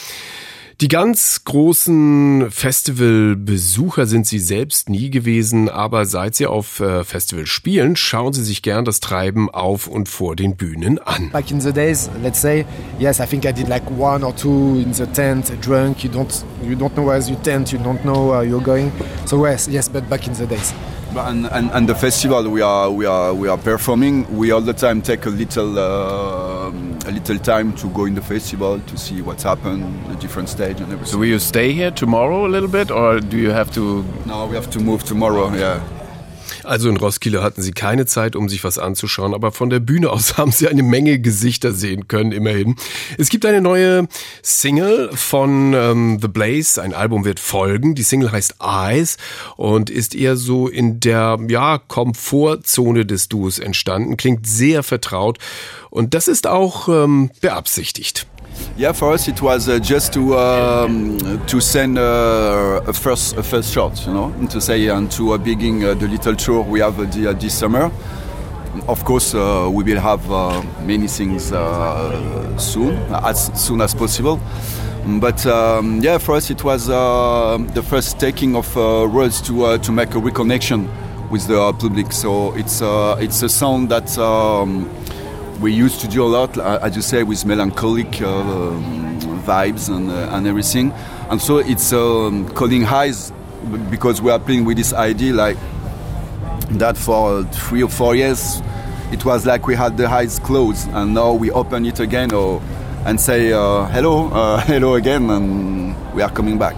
Die ganz großen Festivalbesucher sind sie selbst nie gewesen, aber seit sie auf äh, Festival spielen, schauen sie sich gern das Treiben auf und vor den Bühnen an. Back in the days, let's say, yes, I think I did like one or two in the tent, drunk. You don't, you don't know where's your tent, you don't know where you're going. So yes, yes, but back in the days. And, and, and the festival we are we are we are performing. We all the time take a little uh, a little time to go in the festival to see what's happened, the different stage and everything. So will you stay here tomorrow a little bit, or do you have to? No, we have to move tomorrow. Yeah. Also in Roskilde hatten sie keine Zeit, um sich was anzuschauen, aber von der Bühne aus haben sie eine Menge Gesichter sehen können, immerhin. Es gibt eine neue Single von ähm, The Blaze, ein Album wird folgen. Die Single heißt Eyes und ist eher so in der ja, Komfortzone des Duos entstanden, klingt sehr vertraut und das ist auch ähm, beabsichtigt. Yeah, for us it was uh, just to um, to send uh, a first a first shot, you know, and to say and to uh, begin uh, the little tour we have uh, the, uh, this summer. Of course, we will have many things soon, as soon as possible. But um, yeah, for us it was the first taking of words to to make a reconnection with the public. So it's it's a sound that. Um, we used to do a lot, uh, as you say, with melancholic uh, um, vibes and, uh, and everything. And so it's um, calling highs because we are playing with this idea like that for three or four years. It was like we had the highs closed, and now we open it again or, and say uh, hello, uh, hello again, and we are coming back.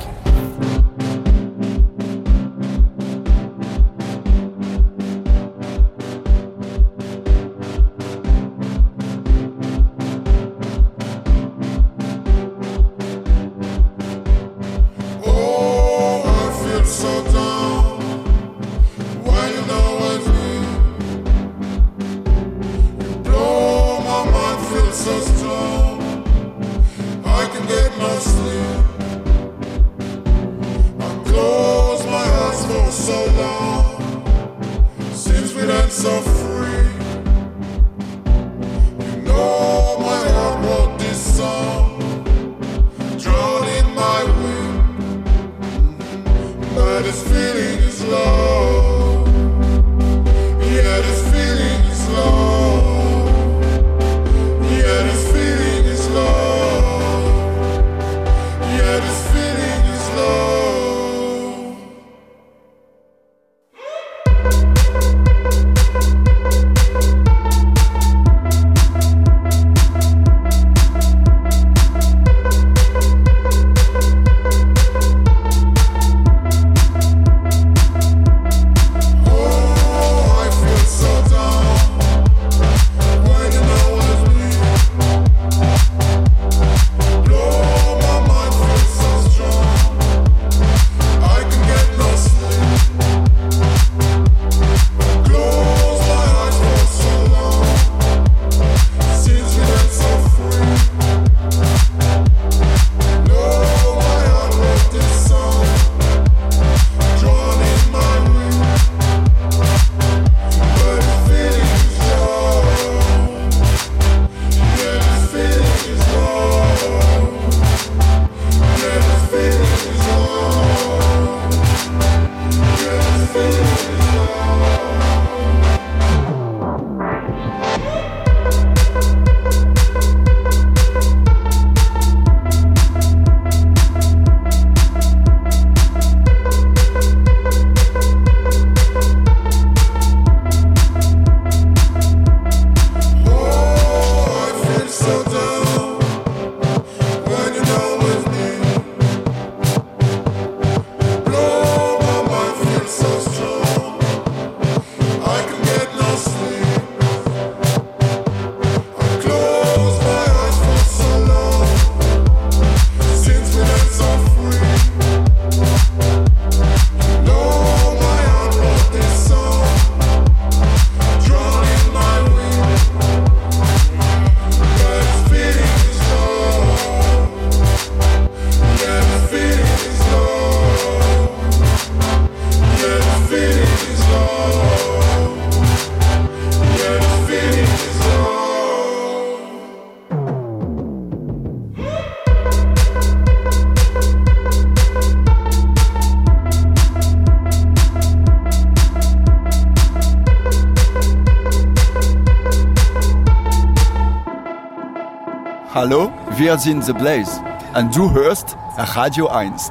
Wir sind The Blaze. Und du hörst Radio 1.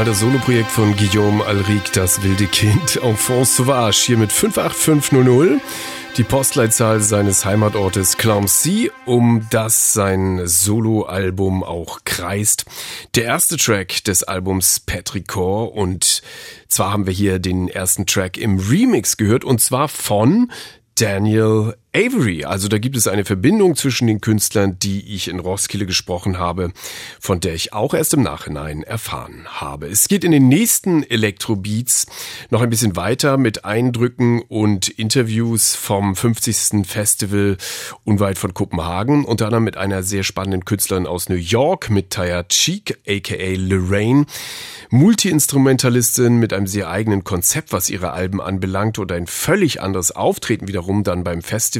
Nochmal das Soloprojekt von Guillaume Alric, das wilde Kind, Enfant Sauvage, hier mit 58500, die Postleitzahl seines Heimatortes Clancy, um das sein Soloalbum auch kreist. Der erste Track des Albums Petrichor und zwar haben wir hier den ersten Track im Remix gehört und zwar von Daniel Avery. Also da gibt es eine Verbindung zwischen den Künstlern, die ich in Roskilde gesprochen habe, von der ich auch erst im Nachhinein erfahren habe. Es geht in den nächsten Electrobeats noch ein bisschen weiter mit Eindrücken und Interviews vom 50. Festival unweit von Kopenhagen, unter anderem mit einer sehr spannenden Künstlerin aus New York, mit Taya Cheek, aka Lorraine. Multi-Instrumentalistin mit einem sehr eigenen Konzept, was ihre Alben anbelangt und ein völlig anderes Auftreten wiederum dann beim Festival.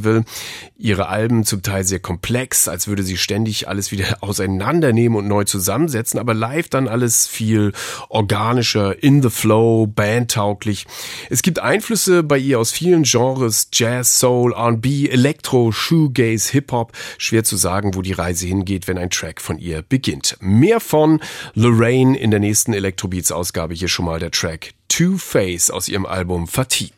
Ihre Alben zum Teil sehr komplex, als würde sie ständig alles wieder auseinandernehmen und neu zusammensetzen, aber live dann alles viel organischer, in the flow, bandtauglich. Es gibt Einflüsse bei ihr aus vielen Genres, Jazz, Soul, R&B, Elektro, Shoegaze, Hip-Hop. Schwer zu sagen, wo die Reise hingeht, wenn ein Track von ihr beginnt. Mehr von Lorraine in der nächsten Elektro Electrobeats Ausgabe hier schon mal der Track Two Face aus ihrem Album Fatigue.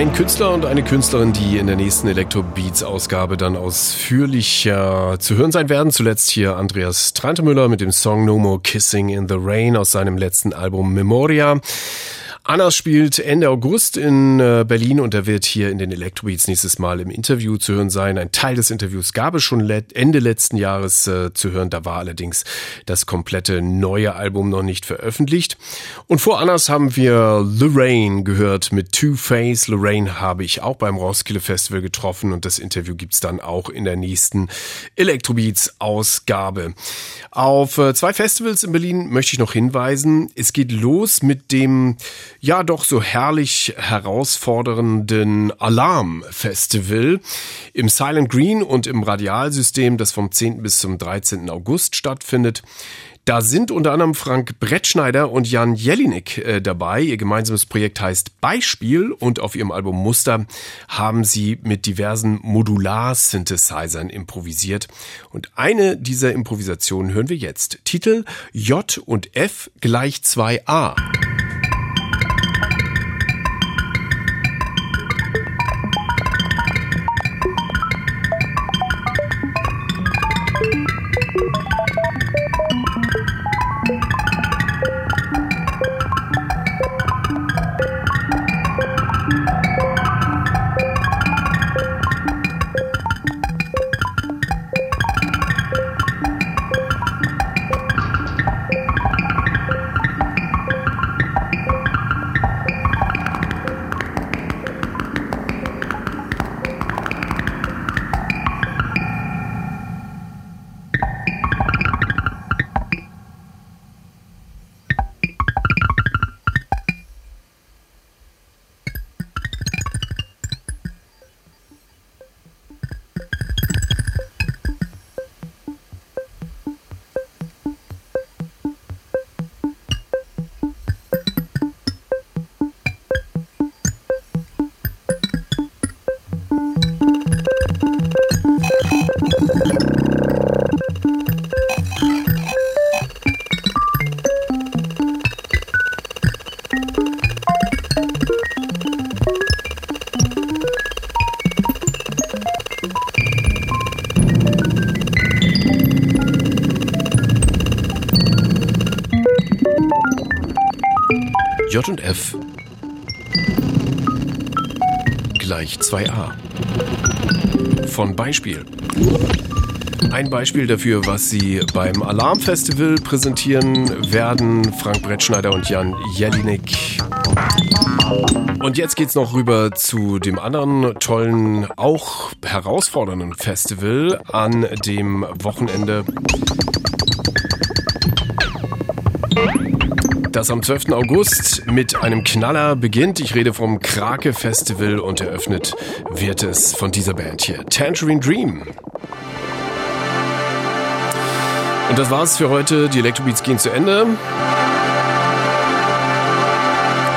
Ein Künstler und eine Künstlerin, die in der nächsten Electro-Beats-Ausgabe dann ausführlicher zu hören sein werden. Zuletzt hier Andreas Trantemüller mit dem Song No More Kissing in the Rain aus seinem letzten Album Memoria. Anna spielt Ende August in äh, Berlin und er wird hier in den Electrobeats nächstes Mal im Interview zu hören sein. Ein Teil des Interviews gab es schon Ende letzten Jahres äh, zu hören. Da war allerdings das komplette neue Album noch nicht veröffentlicht. Und vor Annas haben wir Lorraine gehört mit Two Face. Lorraine habe ich auch beim Roskilde Festival getroffen und das Interview gibt's dann auch in der nächsten Electrobeats Ausgabe. Auf äh, zwei Festivals in Berlin möchte ich noch hinweisen. Es geht los mit dem ja doch so herrlich herausfordernden Alarm Festival im Silent Green und im Radialsystem, das vom 10. bis zum 13. August stattfindet. Da sind unter anderem Frank Brettschneider und Jan Jelinek äh, dabei. Ihr gemeinsames Projekt heißt Beispiel und auf ihrem Album Muster haben sie mit diversen Modular-Synthesizern improvisiert. Und eine dieser Improvisationen hören wir jetzt. Titel J und F gleich 2a. J und F gleich 2a. Von Beispiel. Ein Beispiel dafür, was Sie beim Alarmfestival präsentieren werden, Frank Brettschneider und Jan Jelinek. Und jetzt geht's noch rüber zu dem anderen tollen, auch herausfordernden Festival an dem Wochenende das am 12. August mit einem Knaller beginnt. Ich rede vom Krake Festival und eröffnet wird es von dieser Band hier, Tangerine Dream. Und das war's für heute. Die Electrobeats gehen zu Ende.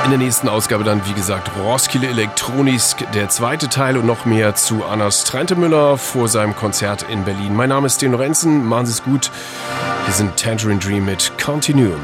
In der nächsten Ausgabe dann, wie gesagt, Roskilde Elektronisk, der zweite Teil und noch mehr zu Annas Trentemüller vor seinem Konzert in Berlin. Mein Name ist Sten Lorenzen, machen Sie es gut. Wir sind Tangerine Dream mit Continuum.